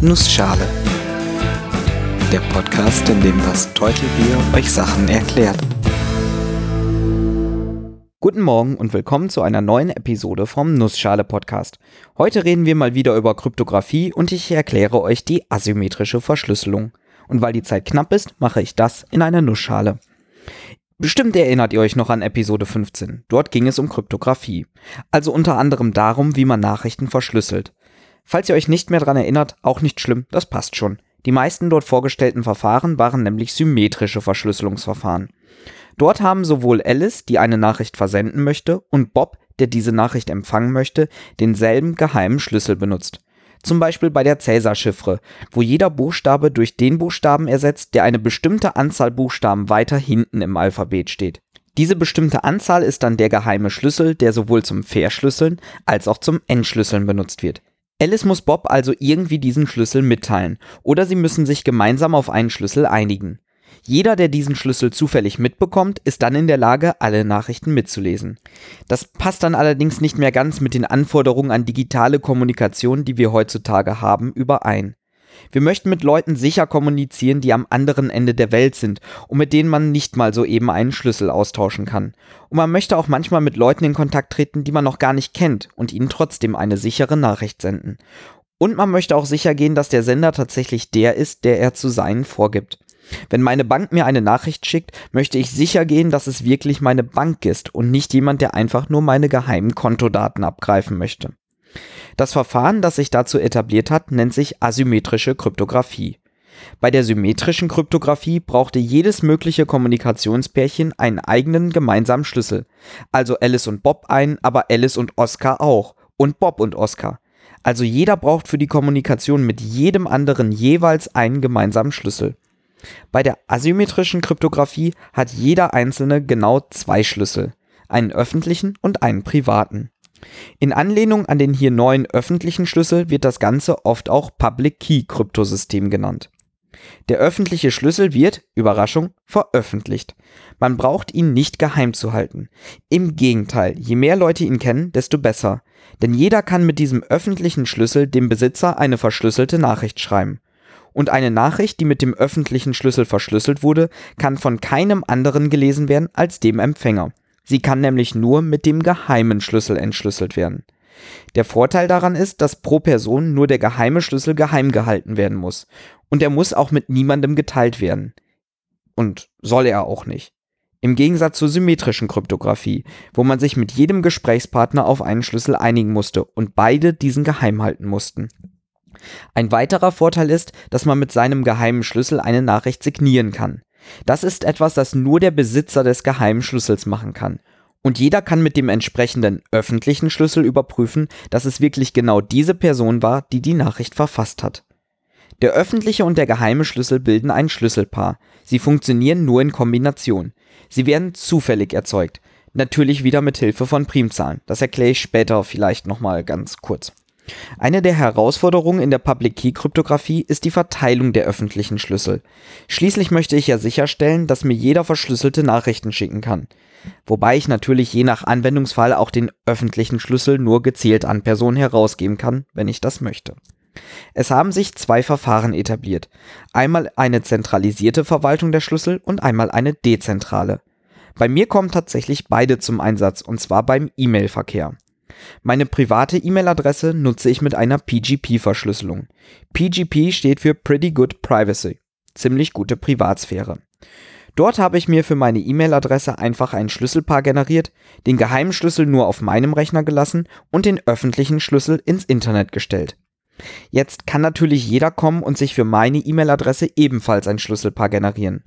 Nussschale. Der Podcast, in dem das Teutelbier euch Sachen erklärt. Guten Morgen und willkommen zu einer neuen Episode vom Nussschale Podcast. Heute reden wir mal wieder über Kryptographie und ich erkläre euch die asymmetrische Verschlüsselung. Und weil die Zeit knapp ist, mache ich das in einer Nussschale. Bestimmt erinnert ihr euch noch an Episode 15. Dort ging es um Kryptographie. Also unter anderem darum, wie man Nachrichten verschlüsselt. Falls ihr euch nicht mehr daran erinnert, auch nicht schlimm, das passt schon. Die meisten dort vorgestellten Verfahren waren nämlich symmetrische Verschlüsselungsverfahren. Dort haben sowohl Alice, die eine Nachricht versenden möchte, und Bob, der diese Nachricht empfangen möchte, denselben geheimen Schlüssel benutzt. Zum Beispiel bei der Cäsar-Chiffre, wo jeder Buchstabe durch den Buchstaben ersetzt, der eine bestimmte Anzahl Buchstaben weiter hinten im Alphabet steht. Diese bestimmte Anzahl ist dann der geheime Schlüssel, der sowohl zum Verschlüsseln als auch zum Entschlüsseln benutzt wird. Alice muss Bob also irgendwie diesen Schlüssel mitteilen, oder sie müssen sich gemeinsam auf einen Schlüssel einigen. Jeder, der diesen Schlüssel zufällig mitbekommt, ist dann in der Lage, alle Nachrichten mitzulesen. Das passt dann allerdings nicht mehr ganz mit den Anforderungen an digitale Kommunikation, die wir heutzutage haben, überein. Wir möchten mit Leuten sicher kommunizieren, die am anderen Ende der Welt sind und mit denen man nicht mal so eben einen Schlüssel austauschen kann. Und man möchte auch manchmal mit Leuten in Kontakt treten, die man noch gar nicht kennt und ihnen trotzdem eine sichere Nachricht senden. Und man möchte auch sicher gehen, dass der Sender tatsächlich der ist, der er zu sein vorgibt. Wenn meine Bank mir eine Nachricht schickt, möchte ich sicher gehen, dass es wirklich meine Bank ist und nicht jemand, der einfach nur meine geheimen Kontodaten abgreifen möchte. Das Verfahren, das sich dazu etabliert hat, nennt sich asymmetrische Kryptographie. Bei der symmetrischen Kryptographie brauchte jedes mögliche Kommunikationspärchen einen eigenen gemeinsamen Schlüssel. Also Alice und Bob einen, aber Alice und Oscar auch. Und Bob und Oscar. Also jeder braucht für die Kommunikation mit jedem anderen jeweils einen gemeinsamen Schlüssel. Bei der asymmetrischen Kryptographie hat jeder einzelne genau zwei Schlüssel, einen öffentlichen und einen privaten. In Anlehnung an den hier neuen öffentlichen Schlüssel wird das Ganze oft auch Public Key Kryptosystem genannt. Der öffentliche Schlüssel wird, Überraschung, veröffentlicht. Man braucht ihn nicht geheim zu halten. Im Gegenteil, je mehr Leute ihn kennen, desto besser. Denn jeder kann mit diesem öffentlichen Schlüssel dem Besitzer eine verschlüsselte Nachricht schreiben. Und eine Nachricht, die mit dem öffentlichen Schlüssel verschlüsselt wurde, kann von keinem anderen gelesen werden als dem Empfänger. Sie kann nämlich nur mit dem geheimen Schlüssel entschlüsselt werden. Der Vorteil daran ist, dass pro Person nur der geheime Schlüssel geheim gehalten werden muss. Und er muss auch mit niemandem geteilt werden. Und soll er auch nicht. Im Gegensatz zur symmetrischen Kryptographie, wo man sich mit jedem Gesprächspartner auf einen Schlüssel einigen musste und beide diesen geheim halten mussten. Ein weiterer Vorteil ist, dass man mit seinem geheimen Schlüssel eine Nachricht signieren kann. Das ist etwas, das nur der Besitzer des geheimen Schlüssels machen kann. Und jeder kann mit dem entsprechenden öffentlichen Schlüssel überprüfen, dass es wirklich genau diese Person war, die die Nachricht verfasst hat. Der öffentliche und der geheime Schlüssel bilden ein Schlüsselpaar. Sie funktionieren nur in Kombination. Sie werden zufällig erzeugt. Natürlich wieder mit Hilfe von Primzahlen. Das erkläre ich später vielleicht nochmal ganz kurz. Eine der Herausforderungen in der Public Key Kryptographie ist die Verteilung der öffentlichen Schlüssel. Schließlich möchte ich ja sicherstellen, dass mir jeder verschlüsselte Nachrichten schicken kann. Wobei ich natürlich je nach Anwendungsfall auch den öffentlichen Schlüssel nur gezielt an Personen herausgeben kann, wenn ich das möchte. Es haben sich zwei Verfahren etabliert. Einmal eine zentralisierte Verwaltung der Schlüssel und einmal eine dezentrale. Bei mir kommen tatsächlich beide zum Einsatz, und zwar beim E-Mail-Verkehr. Meine private E-Mail-Adresse nutze ich mit einer PGP-Verschlüsselung. PGP steht für Pretty Good Privacy, ziemlich gute Privatsphäre. Dort habe ich mir für meine E-Mail-Adresse einfach ein Schlüsselpaar generiert, den geheimen Schlüssel nur auf meinem Rechner gelassen und den öffentlichen Schlüssel ins Internet gestellt. Jetzt kann natürlich jeder kommen und sich für meine E-Mail-Adresse ebenfalls ein Schlüsselpaar generieren.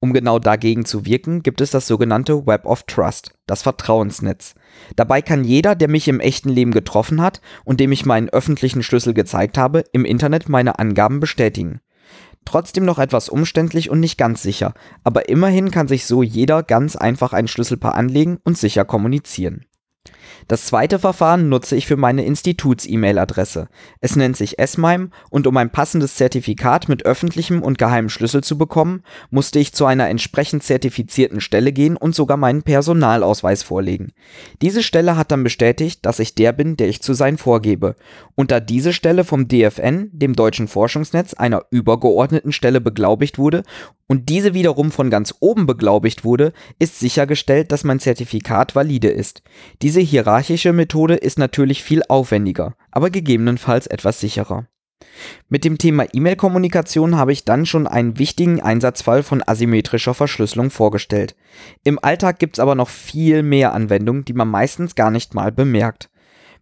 Um genau dagegen zu wirken, gibt es das sogenannte Web of Trust, das Vertrauensnetz. Dabei kann jeder, der mich im echten Leben getroffen hat und dem ich meinen öffentlichen Schlüssel gezeigt habe, im Internet meine Angaben bestätigen. Trotzdem noch etwas umständlich und nicht ganz sicher, aber immerhin kann sich so jeder ganz einfach ein Schlüsselpaar anlegen und sicher kommunizieren. Das zweite Verfahren nutze ich für meine Instituts-E-Mail-Adresse. Es nennt sich S-MIME und um ein passendes Zertifikat mit öffentlichem und geheimem Schlüssel zu bekommen, musste ich zu einer entsprechend zertifizierten Stelle gehen und sogar meinen Personalausweis vorlegen. Diese Stelle hat dann bestätigt, dass ich der bin, der ich zu sein vorgebe. Und da diese Stelle vom DFN, dem Deutschen Forschungsnetz, einer übergeordneten Stelle beglaubigt wurde und diese wiederum von ganz oben beglaubigt wurde, ist sichergestellt, dass mein Zertifikat valide ist. Diese hierarchische Methode ist natürlich viel aufwendiger, aber gegebenenfalls etwas sicherer. Mit dem Thema E-Mail-Kommunikation habe ich dann schon einen wichtigen Einsatzfall von asymmetrischer Verschlüsselung vorgestellt. Im Alltag gibt es aber noch viel mehr Anwendungen, die man meistens gar nicht mal bemerkt.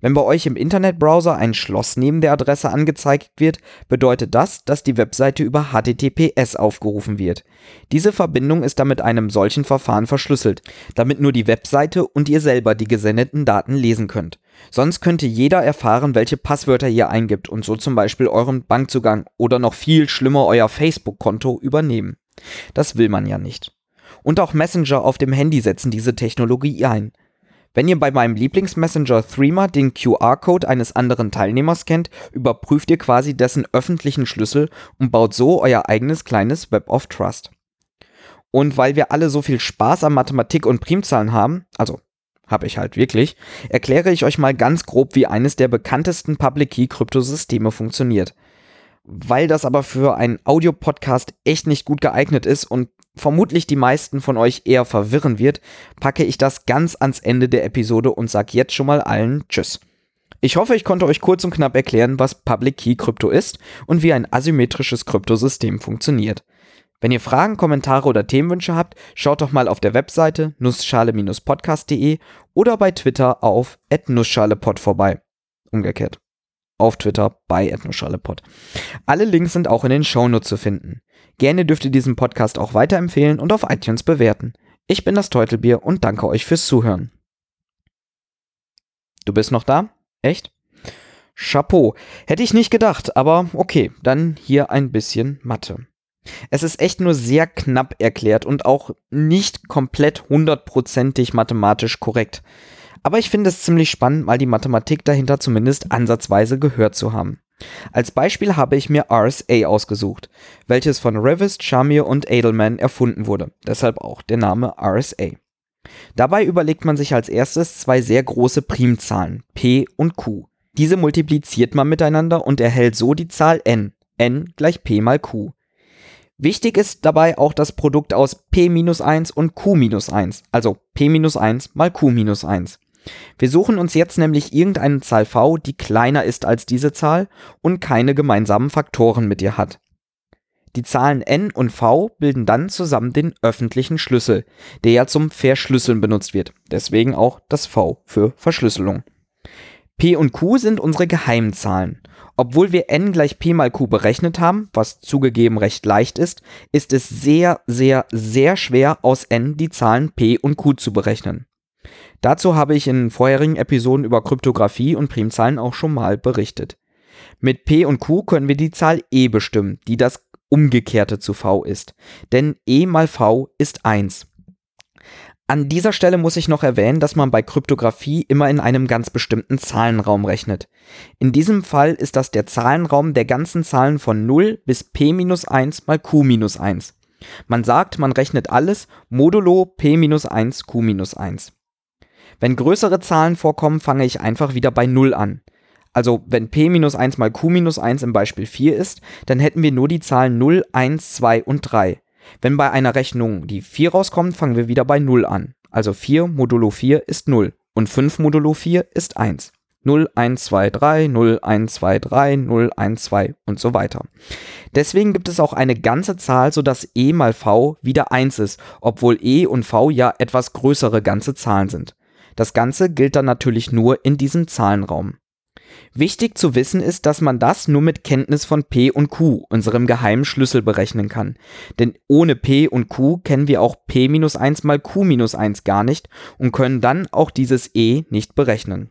Wenn bei euch im Internetbrowser ein Schloss neben der Adresse angezeigt wird, bedeutet das, dass die Webseite über HTTPS aufgerufen wird. Diese Verbindung ist dann mit einem solchen Verfahren verschlüsselt, damit nur die Webseite und ihr selber die gesendeten Daten lesen könnt. Sonst könnte jeder erfahren, welche Passwörter ihr eingibt und so zum Beispiel euren Bankzugang oder noch viel schlimmer euer Facebook-Konto übernehmen. Das will man ja nicht. Und auch Messenger auf dem Handy setzen diese Technologie ein. Wenn ihr bei meinem Lieblingsmessenger Threema den QR-Code eines anderen Teilnehmers kennt, überprüft ihr quasi dessen öffentlichen Schlüssel und baut so euer eigenes kleines Web of Trust. Und weil wir alle so viel Spaß an Mathematik und Primzahlen haben, also habe ich halt wirklich, erkläre ich euch mal ganz grob, wie eines der bekanntesten Public Key Kryptosysteme funktioniert. Weil das aber für einen Audiopodcast echt nicht gut geeignet ist und vermutlich die meisten von euch eher verwirren wird, packe ich das ganz ans Ende der Episode und sage jetzt schon mal allen Tschüss. Ich hoffe, ich konnte euch kurz und knapp erklären, was Public Key Krypto ist und wie ein asymmetrisches Kryptosystem funktioniert. Wenn ihr Fragen, Kommentare oder Themenwünsche habt, schaut doch mal auf der Webseite nussschale-podcast.de oder bei Twitter auf @nussschalepod vorbei. Umgekehrt. Auf Twitter bei @nussschalepod. Alle Links sind auch in den Shownotes zu finden. Gerne dürft ihr diesen Podcast auch weiterempfehlen und auf iTunes bewerten. Ich bin das Teutelbier und danke euch fürs Zuhören. Du bist noch da? Echt? Chapeau. Hätte ich nicht gedacht, aber okay, dann hier ein bisschen Mathe. Es ist echt nur sehr knapp erklärt und auch nicht komplett hundertprozentig mathematisch korrekt. Aber ich finde es ziemlich spannend, mal die Mathematik dahinter zumindest ansatzweise gehört zu haben. Als Beispiel habe ich mir RSA ausgesucht, welches von Revist, Shamir und Edelman erfunden wurde, deshalb auch der Name RSA. Dabei überlegt man sich als erstes zwei sehr große Primzahlen, p und q. Diese multipliziert man miteinander und erhält so die Zahl n, n gleich p mal q. Wichtig ist dabei auch das Produkt aus p-1 und q-1, also p-1 mal q-1. Wir suchen uns jetzt nämlich irgendeine Zahl v, die kleiner ist als diese Zahl und keine gemeinsamen Faktoren mit ihr hat. Die Zahlen n und v bilden dann zusammen den öffentlichen Schlüssel, der ja zum Verschlüsseln benutzt wird, deswegen auch das v für Verschlüsselung. p und q sind unsere Geheimzahlen. Obwohl wir n gleich p mal q berechnet haben, was zugegeben recht leicht ist, ist es sehr, sehr, sehr schwer aus n die Zahlen p und q zu berechnen. Dazu habe ich in vorherigen Episoden über Kryptographie und Primzahlen auch schon mal berichtet. Mit P und Q können wir die Zahl e bestimmen, die das Umgekehrte zu v ist. Denn e mal v ist 1. An dieser Stelle muss ich noch erwähnen, dass man bei Kryptographie immer in einem ganz bestimmten Zahlenraum rechnet. In diesem Fall ist das der Zahlenraum der ganzen Zahlen von 0 bis p-1 mal q-1. Man sagt, man rechnet alles modulo p-1 q-1. Wenn größere Zahlen vorkommen, fange ich einfach wieder bei 0 an. Also wenn p-1 mal q-1 im Beispiel 4 ist, dann hätten wir nur die Zahlen 0, 1, 2 und 3. Wenn bei einer Rechnung die 4 rauskommt, fangen wir wieder bei 0 an. Also 4 modulo 4 ist 0 und 5 modulo 4 ist 1. 0, 1, 2, 3, 0, 1, 2, 3, 0, 1, 2 und so weiter. Deswegen gibt es auch eine ganze Zahl, sodass e mal v wieder 1 ist, obwohl e und v ja etwas größere ganze Zahlen sind. Das Ganze gilt dann natürlich nur in diesem Zahlenraum. Wichtig zu wissen ist, dass man das nur mit Kenntnis von P und Q, unserem geheimen Schlüssel, berechnen kann. Denn ohne P und Q kennen wir auch P-1 mal Q-1 gar nicht und können dann auch dieses E nicht berechnen.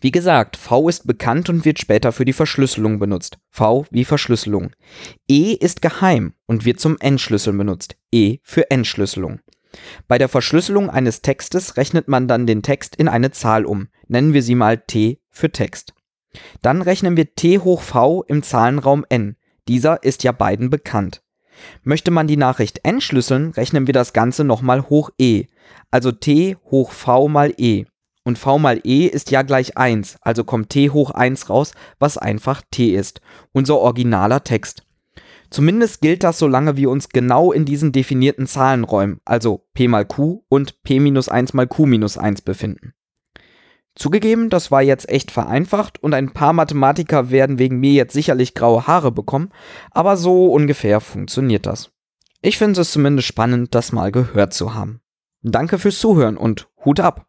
Wie gesagt, V ist bekannt und wird später für die Verschlüsselung benutzt. V wie Verschlüsselung. E ist geheim und wird zum Entschlüsseln benutzt. E für Entschlüsselung. Bei der Verschlüsselung eines Textes rechnet man dann den Text in eine Zahl um. Nennen wir sie mal t für Text. Dann rechnen wir t hoch v im Zahlenraum n. Dieser ist ja beiden bekannt. Möchte man die Nachricht entschlüsseln, rechnen wir das Ganze nochmal hoch e, also t hoch v mal e. Und v mal e ist ja gleich 1, also kommt t hoch 1 raus, was einfach t ist, unser originaler Text. Zumindest gilt das, solange wir uns genau in diesen definierten Zahlenräumen, also p mal q und p minus 1 mal q minus 1 befinden. Zugegeben, das war jetzt echt vereinfacht und ein paar Mathematiker werden wegen mir jetzt sicherlich graue Haare bekommen, aber so ungefähr funktioniert das. Ich finde es zumindest spannend, das mal gehört zu haben. Danke fürs Zuhören und Hut ab!